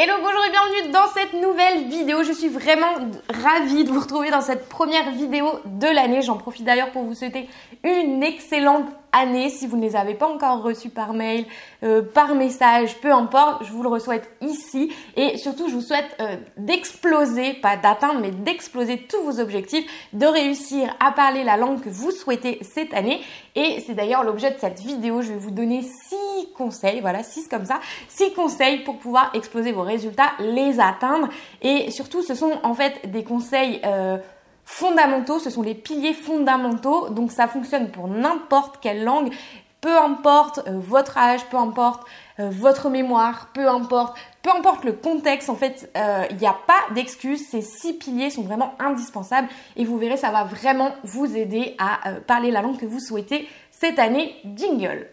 Hello, bonjour et bienvenue dans cette nouvelle vidéo. Je suis vraiment ravie de vous retrouver dans cette première vidéo de l'année. J'en profite d'ailleurs pour vous souhaiter une excellente année. Si vous ne les avez pas encore reçus par mail, euh, par message, peu importe, je vous le souhaite ici. Et surtout, je vous souhaite euh, d'exploser, pas d'atteindre, mais d'exploser tous vos objectifs, de réussir à parler la langue que vous souhaitez cette année. Et c'est d'ailleurs l'objet de cette vidéo. Je vais vous donner six conseils, voilà, six comme ça, six conseils pour pouvoir exploser vos résultats, les atteindre. Et surtout, ce sont en fait des conseils... Euh, fondamentaux, ce sont les piliers fondamentaux, donc ça fonctionne pour n'importe quelle langue, peu importe euh, votre âge, peu importe euh, votre mémoire, peu importe, peu importe le contexte, en fait, il n'y a pas d'excuses, ces six piliers sont vraiment indispensables et vous verrez, ça va vraiment vous aider à parler la langue que vous souhaitez cette année. Jingle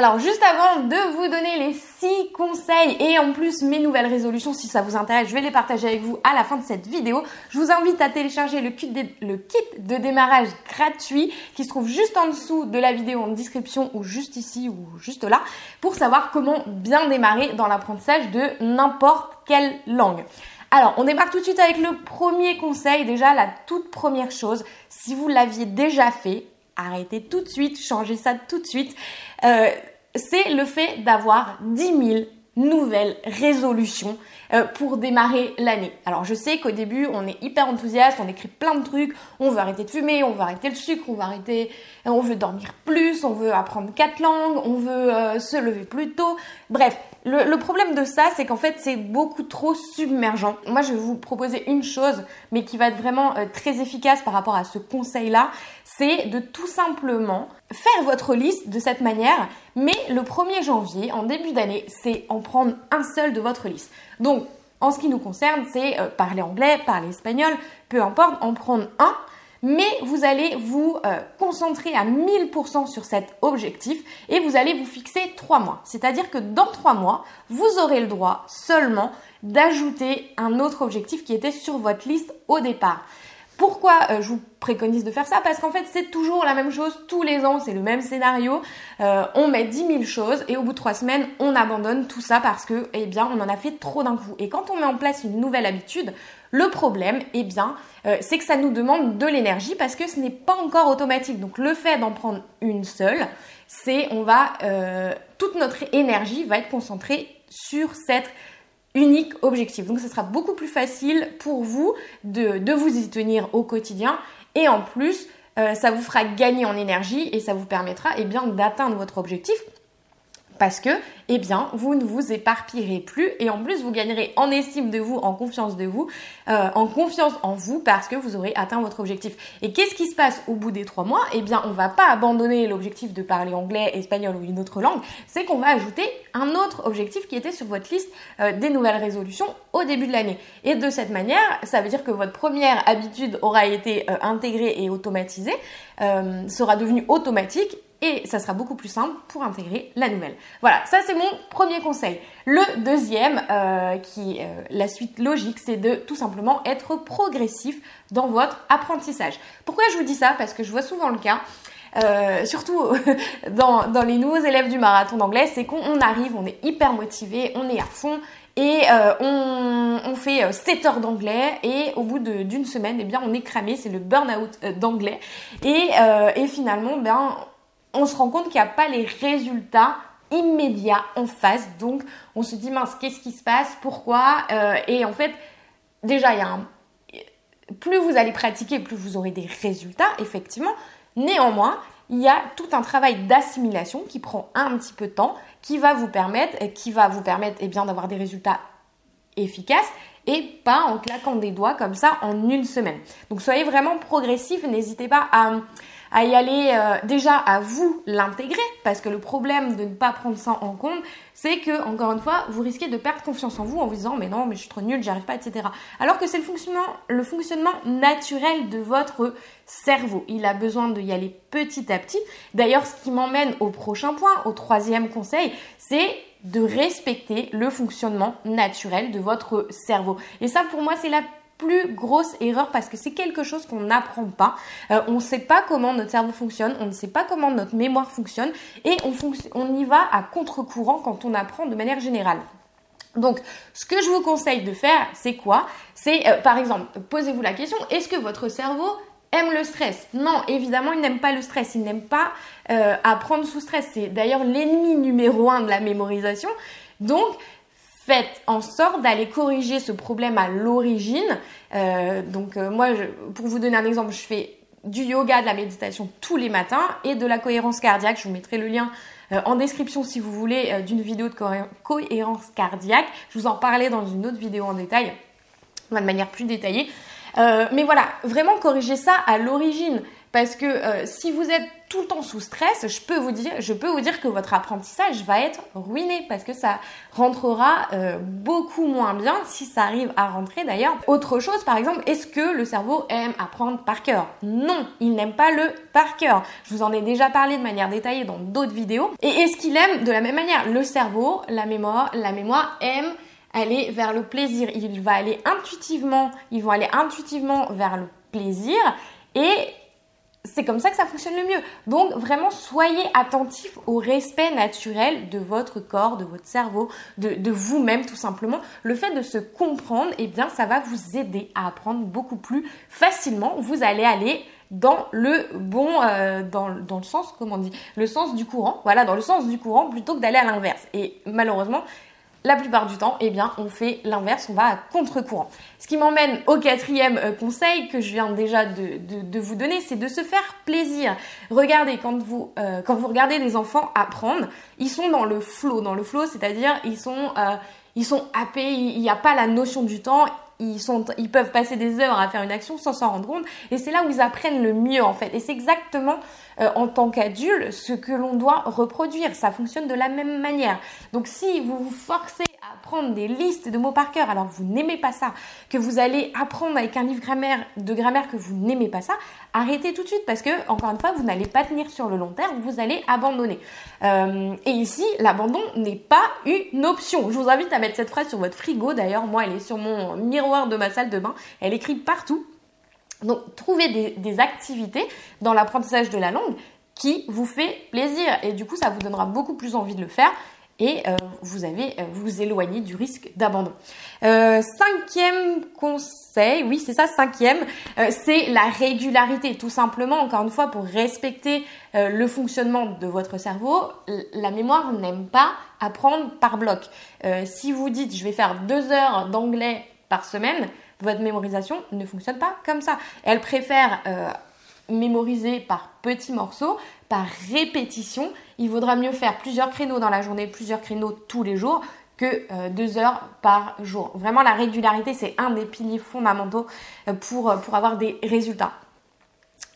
Alors juste avant de vous donner les 6 conseils et en plus mes nouvelles résolutions, si ça vous intéresse, je vais les partager avec vous à la fin de cette vidéo. Je vous invite à télécharger le kit de, démarrage gratuit qui se trouve juste en dessous de la vidéo en description ou juste ici ou juste là pour savoir comment bien démarrer dans l'apprentissage de n'importe quelle langue. Alors, on démarre tout de suite avec le premier conseil. Déjà, la toute première chose, si vous l'aviez déjà fait, arrêtez tout de suite, changez ça tout de suite. Euh, c'est le fait d'avoir 10 000 nouvelles résolutions euh, pour démarrer l'année. Alors je sais qu'au début on est hyper enthousiaste, on écrit plein de trucs, on veut arrêter de fumer, on veut arrêter le sucre, on veut arrêter, euh, on veut dormir plus, on veut apprendre quatre langues, on veut se lever plus tôt. Bref, le, problème de ça, c'est qu'en fait, c'est beaucoup trop submergent. Moi, je vais vous proposer une chose, mais qui va être vraiment euh, très efficace par rapport à ce conseil-là, c'est de tout simplement faire votre liste de cette manière, mais le 1er janvier, en début d'année, c'est en prendre un seul de votre liste. Donc, en ce qui nous concerne, c'est euh, parler anglais, parler espagnol, peu importe, en prendre un mais vous allez vous euh, concentrer à 1000% sur cet objectif et vous allez vous fixer 3 mois. C'est-à-dire que dans 3 mois, vous aurez le droit seulement d'ajouter un autre objectif qui était sur votre liste au départ. Pourquoi euh, je vous préconise de faire ça? Parce qu'en fait, c'est toujours la même chose tous les ans, c'est le même scénario. Euh, on met 10 000 choses et au bout de 3 semaines, on abandonne tout ça parce que, eh bien, on en a fait trop d'un coup. Et quand on met en place une nouvelle habitude, le problème, eh bien, euh, c'est que ça nous demande de l'énergie parce que ce n'est pas encore automatique. Donc, le fait d'en prendre une seule, c'est on va toute notre énergie va être concentrée sur cette unique objectif. Donc ce sera beaucoup plus facile pour vous de, vous y tenir au quotidien et en plus euh, ça vous fera gagner en énergie et ça vous permettra eh d'atteindre votre objectif parce que, eh bien, vous ne vous éparpillerez plus et en plus, vous gagnerez en estime de vous, en confiance de vous, euh, en confiance en vous parce que vous aurez atteint votre objectif. Et qu'est-ce qui se passe au bout des trois mois? Eh bien, on va pas abandonner l'objectif de parler anglais, espagnol ou une autre langue, c'est qu'on va ajouter un autre objectif qui était sur votre liste euh, des nouvelles résolutions au début de l'année. Et de cette manière, ça veut dire que votre première habitude aura été euh, intégrée et automatisée, sera devenue automatique et ça sera beaucoup plus simple pour intégrer la nouvelle. Voilà, ça c'est mon premier conseil. Le deuxième, euh, qui est euh, la suite logique, c'est de tout simplement être progressif dans votre apprentissage. Pourquoi je vous dis ça? Parce que je vois souvent le cas. Euh, surtout dans, dans, les nouveaux élèves du marathon d'anglais, c'est qu'on arrive, on est hyper motivé, on est à fond et on, on, fait 7 heures d'anglais et au bout d'une semaine, eh bien, on est cramé, c'est le burn-out d'anglais et, et finalement, ben, on se rend compte qu'il n'y a pas les résultats immédiats en face. Donc, on se dit, mince, qu'est-ce qui se passe? Pourquoi? Euh, Et en fait, déjà, plus vous allez pratiquer, plus vous aurez des résultats, effectivement. Néanmoins, il y a tout un travail d'assimilation qui prend un petit peu de temps, qui va vous permettre, qui va vous permettre eh bien, d'avoir des résultats efficaces et pas en claquant des doigts comme ça en une semaine. Donc soyez vraiment progressif, n'hésitez pas à à y aller euh, déjà à vous l'intégrer parce que le problème de ne pas prendre ça en compte c'est que encore une fois vous risquez de perdre confiance en vous en vous disant mais non mais je suis trop nulle j'arrive pas etc alors que c'est le fonctionnement le fonctionnement naturel de votre cerveau. Il a besoin de y aller petit à petit. D'ailleurs ce qui m'emmène au prochain point au troisième conseil c'est de respecter le fonctionnement naturel de votre cerveau. Et ça pour moi c'est la plus grosse erreur parce que c'est quelque chose qu'on n'apprend pas. Euh, on ne sait pas comment notre cerveau fonctionne, on ne sait pas comment notre mémoire fonctionne et on, y va à contre-courant quand on apprend de manière générale. Donc, ce que je vous conseille de faire, c'est quoi? C'est, euh, par exemple, posez-vous la question, est-ce que votre cerveau aime le stress? Non, évidemment, il n'aime pas le stress, il n'aime pas euh, apprendre sous stress. C'est d'ailleurs l'ennemi numéro un de la mémorisation. Donc, faites en sorte d'aller corriger ce problème à l'origine. Euh, donc, moi, pour vous donner un exemple, je fais du yoga, de la méditation tous les matins et de la cohérence cardiaque. Je vous mettrai le lien euh, en description si vous voulez euh, d'une vidéo de cohérence cardiaque. Je vous en parlais dans une autre vidéo en détail, de manière plus détaillée. Euh, mais voilà, vraiment corriger ça à l'origine. Parce que euh, si vous êtes tout le temps sous stress, je peux vous dire, que votre apprentissage va être ruiné parce que ça rentrera euh, beaucoup moins bien si ça arrive à rentrer d'ailleurs. Autre chose, par exemple, est-ce que le cerveau aime apprendre par cœur? Non, il n'aime pas le par cœur. Je vous en ai déjà parlé de manière détaillée dans d'autres vidéos. Et est-ce qu'il aime de la même manière? Le cerveau, la mémoire, la mémoire aime aller vers le plaisir. Il va aller intuitivement, ils vont aller intuitivement vers le plaisir et c'est comme ça que ça fonctionne le mieux. Donc vraiment, soyez attentifs au respect naturel de votre corps, de votre cerveau, de, vous-même tout simplement. Le fait de se comprendre, eh bien, ça va vous aider à apprendre beaucoup plus facilement. Vous allez aller dans le bon, euh, dans, dans, le sens, comment on dit, le sens du courant. Voilà, dans le sens du courant plutôt que d'aller à l'inverse. Et malheureusement, la plupart du temps, eh on fait l'inverse, on va à contre-courant. Ce qui m'emmène au quatrième euh, conseil que je viens déjà de, vous donner, c'est de se faire plaisir. Regardez, quand vous, euh, regardez des enfants apprendre, ils sont dans le flow, dans le flow, c'est-à-dire ils sont, euh, ils sont happés, il n'y a pas la notion du temps, ils, peuvent passer des heures à faire une action sans s'en rendre compte. Et c'est là où ils apprennent le mieux en fait. Et c'est exactement euh, en tant qu'adulte ce que l'on doit reproduire. Ça fonctionne de la même manière. Donc si vous vous forcez apprendre des listes de mots par cœur alors que vous n'aimez pas ça, que vous allez apprendre avec un livre de grammaire que vous n'aimez pas ça, arrêtez tout de suite parce que, encore une fois, vous n'allez pas tenir sur le long terme, vous allez abandonner. Euh, et ici, l'abandon n'est pas une option. Je vous invite à mettre cette phrase sur votre frigo. D'ailleurs, moi, elle est sur mon miroir de ma salle de bain. Elle écrit partout. Donc, trouvez des, activités dans l'apprentissage de la langue qui vous fait plaisir. Et du coup, ça vous donnera beaucoup plus envie de le faire et euh, vous avez euh, vous éloignez du risque d'abandon. Euh, cinquième conseil, oui c'est ça, cinquième, c'est la régularité. Tout simplement, encore une fois, pour respecter le fonctionnement de votre cerveau, la mémoire n'aime pas apprendre par bloc. si vous dites je vais faire deux heures d'anglais par semaine, votre mémorisation ne fonctionne pas comme ça. Elle préfère mémoriser par petits morceaux, par répétition. Il vaudra mieux faire plusieurs créneaux dans la journée, plusieurs créneaux tous les jours que euh, deux heures par jour. Vraiment, la régularité, c'est un des piliers fondamentaux euh, pour, pour avoir des résultats.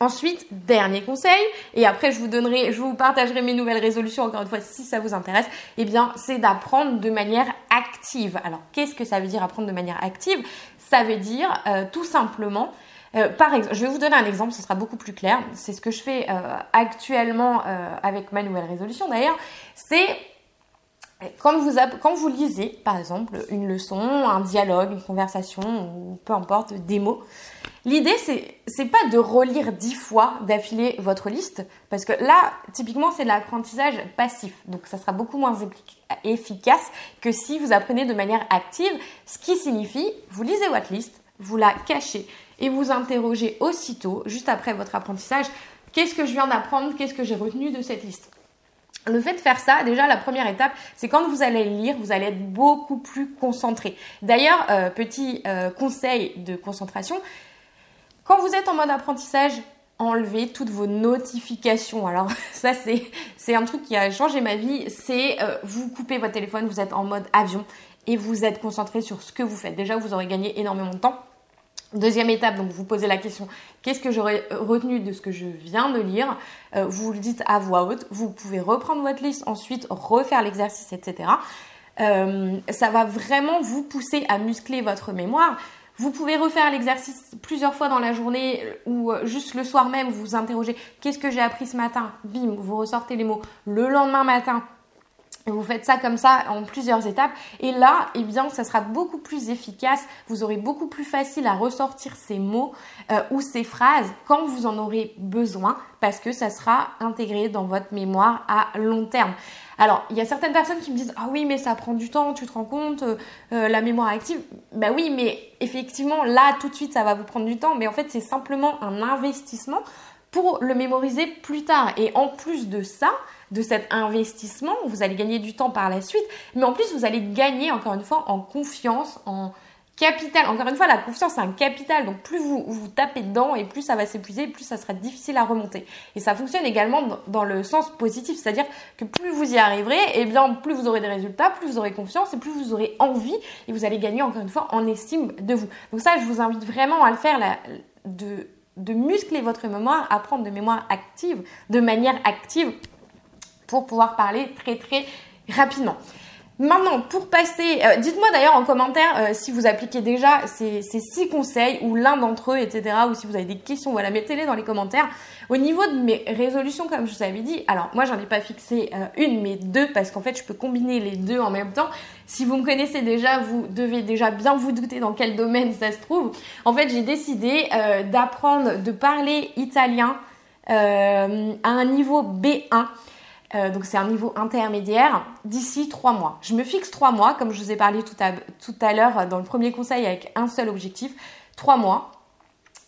Ensuite, dernier conseil, et après je vous donnerai, je vous partagerai mes nouvelles résolutions encore une fois si ça vous intéresse, eh bien c'est d'apprendre de manière active. Alors qu'est-ce que ça veut dire apprendre de manière active? Ça veut dire euh, tout simplement euh, par exemple, je vais vous donner un exemple, ce sera beaucoup plus clair. C'est ce que je fais euh, actuellement avec ma nouvelle résolution d'ailleurs. C'est quand vous, lisez, par exemple, une leçon, un dialogue, une conversation, ou peu importe, des mots, l'idée, c'est, pas de relire dix fois d'affilée votre liste, parce que là, typiquement, c'est de l'apprentissage passif. Donc, ça sera beaucoup moins efficace que si vous apprenez de manière active, ce qui signifie, vous lisez votre liste, vous la cachez et vous interrogez aussitôt, juste après votre apprentissage, qu'est-ce que je viens d'apprendre, qu'est-ce que j'ai retenu de cette liste. Le fait de faire ça, déjà la première étape, c'est quand vous allez lire, vous allez être beaucoup plus concentré. D'ailleurs, euh, petit euh, conseil de concentration, quand vous êtes en mode apprentissage, enlevez toutes vos notifications. Alors ça c'est un truc qui a changé ma vie, c'est euh, vous coupez votre téléphone, vous êtes en mode avion et vous êtes concentré sur ce que vous faites. Déjà vous aurez gagné énormément de temps. Deuxième étape, donc vous posez la question, qu'est-ce que j'aurais retenu de ce que je viens de lire euh, Vous le dites à voix haute, vous pouvez reprendre votre liste, ensuite refaire l'exercice, etc. Euh, ça va vraiment vous pousser à muscler votre mémoire. Vous pouvez refaire l'exercice plusieurs fois dans la journée ou euh, juste le soir même, vous vous interrogez, qu'est-ce que j'ai appris ce matin? Bim, vous ressortez les mots. Le lendemain matin, vous faites ça comme ça en plusieurs étapes et là, eh bien, ça sera beaucoup plus efficace. Vous aurez beaucoup plus facile à ressortir ces mots euh, ou ces phrases quand vous en aurez besoin parce que ça sera intégré dans votre mémoire à long terme. Alors, il y a certaines personnes qui me disent ah oui, mais ça prend du temps, tu te rends compte, euh, euh, la mémoire active. Bah oui, mais effectivement, là, tout de suite, ça va vous prendre du temps, mais en fait, c'est simplement un investissement pour le mémoriser plus tard. Et en plus de ça, de cet investissement, vous allez gagner du temps par la suite, mais en plus vous allez gagner encore une fois en confiance, en capital. Encore une fois, la confiance c'est un capital, donc plus vous vous tapez dedans et plus ça va s'épuiser, plus ça sera difficile à remonter. Et ça fonctionne également dans le sens positif, c'est-à-dire que plus vous y arriverez, et eh bien plus vous aurez des résultats, plus vous aurez confiance et plus vous aurez envie et vous allez gagner encore une fois en estime de vous. Donc ça, je vous invite vraiment à le faire de de muscler votre mémoire, apprendre de mémoire active, de manière active pour pouvoir parler très très rapidement. Maintenant, pour passer, euh, dites-moi d'ailleurs en commentaire euh, si vous appliquez déjà ces, six conseils ou l'un d'entre eux, etc. Ou si vous avez des questions, voilà, mettez-les dans les commentaires. Au niveau de mes résolutions, comme je vous avais dit, alors moi j'en ai pas fixé euh, une, mais deux, parce qu'en fait je peux combiner les deux en même temps. Si vous me connaissez déjà, vous devez déjà bien vous douter dans quel domaine ça se trouve. En fait, j'ai décidé d'apprendre, de parler italien à un niveau B1. Euh, donc c'est un niveau intermédiaire, d'ici trois mois. Je me fixe trois mois, comme je vous ai parlé tout à, l'heure dans le premier conseil avec un seul objectif, trois mois.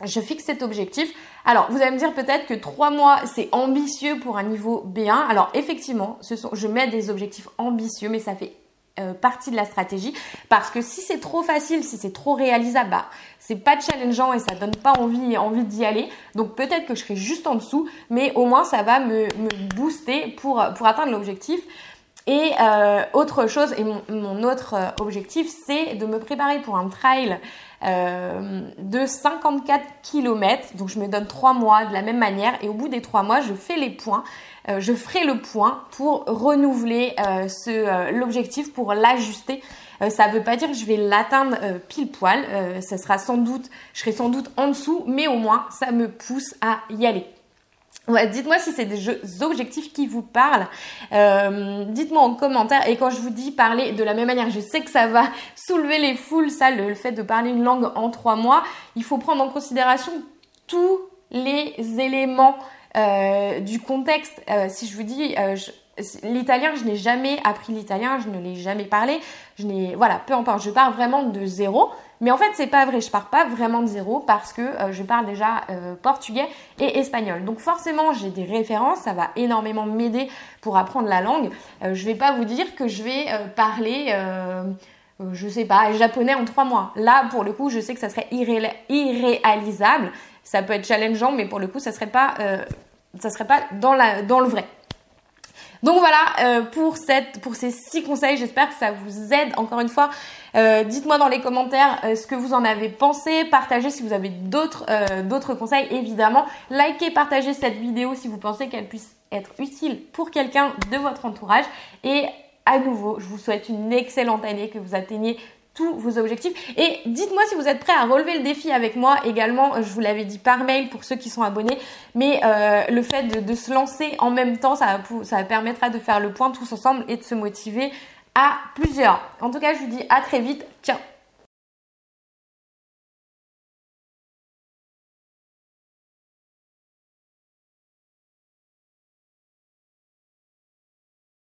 Je fixe cet objectif. Alors, vous allez me dire peut-être que trois mois, c'est ambitieux pour un niveau B1. Alors, effectivement, je mets des objectifs ambitieux, mais ça fait euh, partie de la stratégie parce que si c'est trop facile, si c'est trop réalisable, bah, c'est pas challengeant et ça donne pas envie, envie d'y aller. Donc peut-être que je serai juste en dessous, mais au moins ça va me, me booster pour, pour atteindre l'objectif. Et euh, autre chose, et mon, autre euh, objectif, c'est de me préparer pour un trail de 54 km. Donc je me donne trois mois de la même manière et au bout des trois mois, je fais les points. Euh, je ferai le point pour renouveler euh, euh, l'objectif, pour l'ajuster. ça ne veut pas dire que je vais l'atteindre pile poil. ça sera sans doute, je serai sans doute en dessous, mais au moins ça me pousse à y aller. Dites-moi si c'est des objectifs qui vous parlent. dites-moi en commentaire. Et quand je vous dis parler de la même manière, je sais que ça va soulever les foules, ça, le fait de parler une langue en trois mois. Il faut prendre en considération tous les éléments euh, du contexte, euh, si je vous dis euh, l'italien, je n'ai jamais appris l'italien, je ne l'ai jamais parlé, je n'ai voilà, peu importe, je pars vraiment de zéro. Mais en fait, c'est pas vrai, je pars pas vraiment de zéro parce que je parle déjà portugais et espagnol. Donc forcément, j'ai des références, ça va énormément m'aider pour apprendre la langue. je vais pas vous dire que je vais parler je sais pas, japonais en trois mois. Là, pour le coup, je sais que ça serait irréalisable. Ça peut être challengeant, mais pour le coup, ça serait pas ça serait pas dans, la, dans le vrai. Donc voilà euh, pour cette pour ces six conseils, j'espère que ça vous aide. Encore une fois, euh, dites-moi dans les commentaires euh, ce que vous en avez pensé, partagez si vous avez d'autres d'autres conseils évidemment, likez, partagez cette vidéo si vous pensez qu'elle puisse être utile pour quelqu'un de votre entourage et à nouveau, je vous souhaite une excellente année, que vous atteigniez tous vos objectifs. Et dites-moi si vous êtes prêts à relever le défi avec moi également. Je vous l'avais dit par mail pour ceux qui sont abonnés. Mais euh, le fait de, se lancer en même temps, ça, ça permettra de faire le point tous ensemble et de se motiver à plusieurs. En tout cas, je vous dis à très vite. Ciao